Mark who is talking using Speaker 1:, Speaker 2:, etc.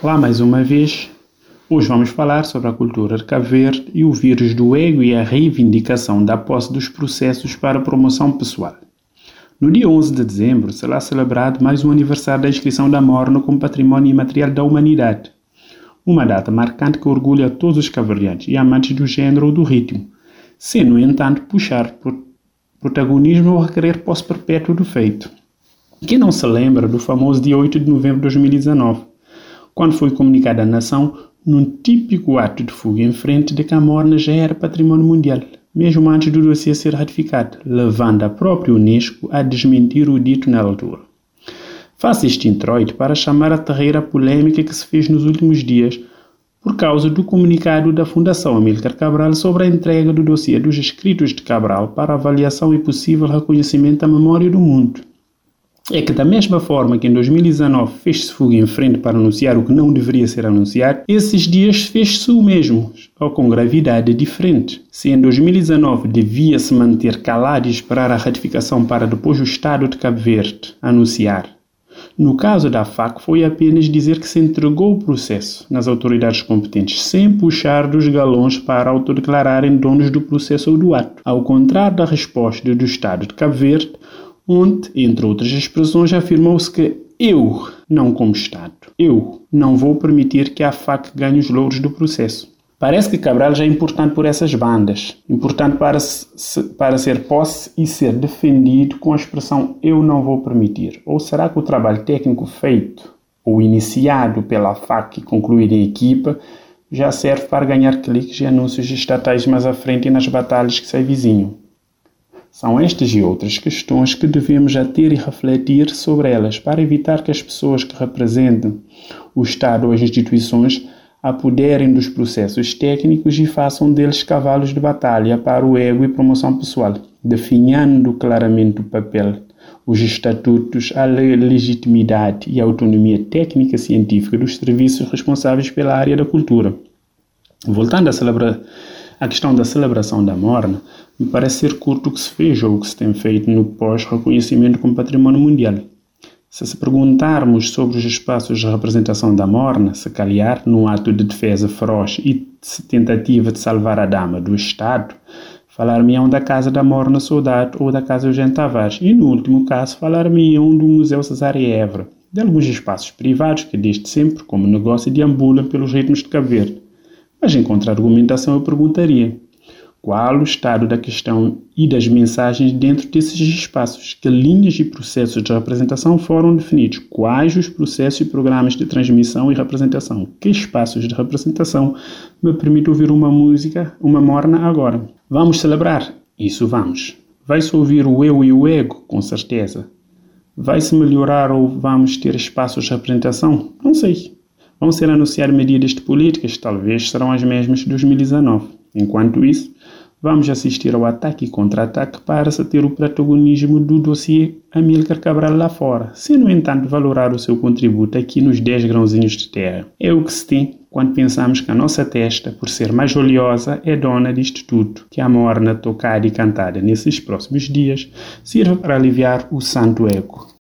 Speaker 1: Olá mais uma vez. Hoje vamos falar sobre a cultura de e o vírus do ego e a reivindicação da posse dos processos para promoção pessoal. No dia 11 de dezembro será celebrado mais um aniversário da inscrição da Morna como Património Imaterial da Humanidade. Uma data marcante que orgulha todos os cavalheiros e amantes do género ou do ritmo, sem, no entanto, puxar por protagonismo ou requerer posse perpétua do feito. Quem não se lembra do famoso dia 8 de novembro de 2019, quando foi comunicada à nação num típico ato de fuga em frente de que a Morna já era patrimônio mundial, mesmo antes do dossiê ser ratificado, levando a própria Unesco a desmentir o dito na altura. Faço este introito para chamar a terreira polêmica que se fez nos últimos dias por causa do comunicado da Fundação Amílcar Cabral sobre a entrega do dossiê dos escritos de Cabral para avaliação e possível reconhecimento da memória do mundo é que, da mesma forma que em 2019 fez-se fuga em frente para anunciar o que não deveria ser anunciado, esses dias fez-se o mesmo, ou com gravidade diferente. Se em 2019 devia-se manter calado e esperar a ratificação para depois o Estado de Cabo Verde anunciar, no caso da FAC, foi apenas dizer que se entregou o processo nas autoridades competentes, sem puxar dos galões para autodeclararem donos do processo ou do ato. Ao contrário da resposta do Estado de Cabo Verde, onde, entre outras expressões, afirmou-se que eu, não como Estado, eu não vou permitir que a FAC ganhe os louros do processo. Parece que Cabral já é importante por essas bandas, importante para, se, para ser posse e ser defendido com a expressão eu não vou permitir. Ou será que o trabalho técnico feito ou iniciado pela FAC e concluído em equipa já serve para ganhar cliques e anúncios estatais mais à frente e nas batalhas que se avizinham? São estas e outras questões que devemos já ter e refletir sobre elas para evitar que as pessoas que representam o Estado ou as instituições apoderem dos processos técnicos e façam deles cavalos de batalha para o ego e promoção pessoal, definhando claramente o papel, os estatutos, a legitimidade e a autonomia técnica científica dos serviços responsáveis pela área da cultura. Voltando a celebrar a questão da celebração da morna me parece ser curto o que se fez ou o que se tem feito no pós-reconhecimento como património mundial. Se se perguntarmos sobre os espaços de representação da morna, se calhar, num ato de defesa feroz e de tentativa de salvar a dama do Estado, falar-me-ão da Casa da Morna Soldado ou da Casa Eugênio Tavares, e no último caso, falar-me-ão do Museu Cesária Évora, de alguns espaços privados que desde sempre, como negócio, deambulam pelos ritmos de Cabo Verde mas em contra-argumentação eu perguntaria: qual o estado da questão e das mensagens dentro desses espaços? Que linhas e processos de representação foram definidos? Quais os processos e programas de transmissão e representação? Que espaços de representação me permitem ouvir uma música, uma morna agora? Vamos celebrar? Isso vamos. Vai-se ouvir o eu e o ego? Com certeza. Vai-se melhorar ou vamos ter espaços de representação? Não sei. Vão ser anunciadas medidas de políticas, talvez serão as mesmas de 2019. Enquanto isso, vamos assistir ao ataque e contra-ataque para se ter o protagonismo do dossiê Amílcar Cabral lá fora, sem, no entanto, valorar o seu contributo aqui nos 10 grãozinhos de terra. É o que se tem quando pensamos que a nossa testa, por ser mais oleosa, é dona disto tudo, que a morna tocada e cantada nesses próximos dias sirva para aliviar o santo eco.